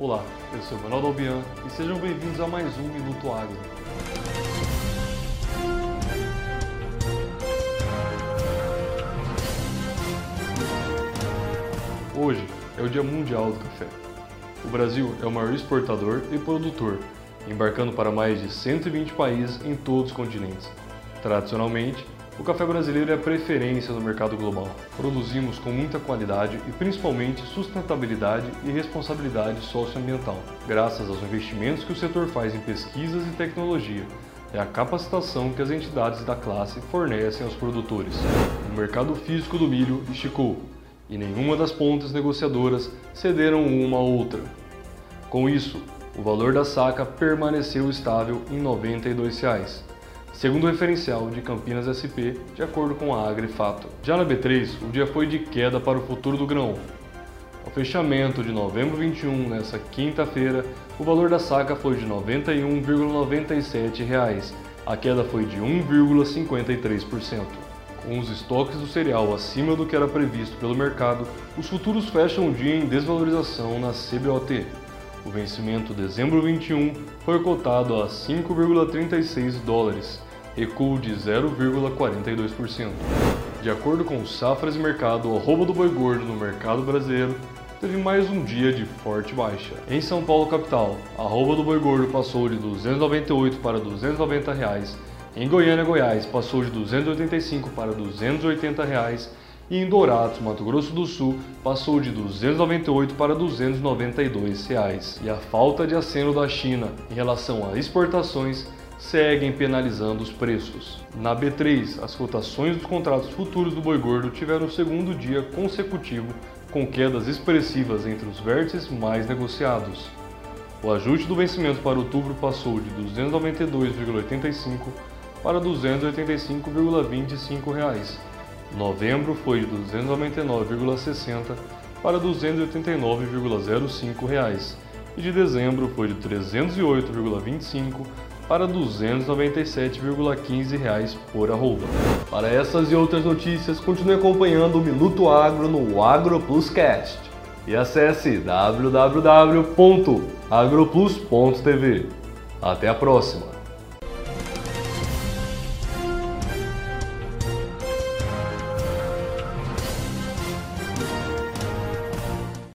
Olá, eu sou Manuel Albian e sejam bem-vindos a mais um Minuto Agro. Hoje é o Dia Mundial do Café. O Brasil é o maior exportador e produtor, embarcando para mais de 120 países em todos os continentes. Tradicionalmente, o café brasileiro é a preferência no mercado global. Produzimos com muita qualidade e principalmente sustentabilidade e responsabilidade socioambiental, graças aos investimentos que o setor faz em pesquisas e tecnologia. É a capacitação que as entidades da classe fornecem aos produtores. O mercado físico do milho esticou e nenhuma das pontas negociadoras cederam uma à outra. Com isso, o valor da saca permaneceu estável em 92 reais segundo o referencial de Campinas SP, de acordo com a Agrifato. Já na B3, o dia foi de queda para o futuro do grão. Ao fechamento de novembro 21, nessa quinta-feira, o valor da saca foi de 91,97 reais. A queda foi de 1,53%. Com os estoques do cereal acima do que era previsto pelo mercado, os futuros fecham o dia em desvalorização na CBOT. O vencimento dezembro 21 foi cotado a 5,36 dólares, recuo de 0,42%. De acordo com Safras e Mercado, o arroba do boi gordo no mercado brasileiro teve mais um dia de forte baixa. Em São Paulo capital, a arroba do boi gordo passou de 298 para 290 reais. Em Goiânia, Goiás, passou de 285 para 280 reais. E em Dourados, Mato Grosso do Sul, passou de 298 para 292 reais. E a falta de aceno da China em relação a exportações seguem penalizando os preços. Na B3, as cotações dos contratos futuros do boi gordo tiveram o segundo dia consecutivo com quedas expressivas entre os vértices mais negociados. O ajuste do vencimento para outubro passou de 292,85 para 285,25 reais. Novembro foi de 299,60 para 289,05 reais e de dezembro foi de 308,25 para R$ 297,15 por arroba. Para essas e outras notícias, continue acompanhando o Minuto Agro no AgroPlusCast e acesse www.agroplus.tv. Até a próxima!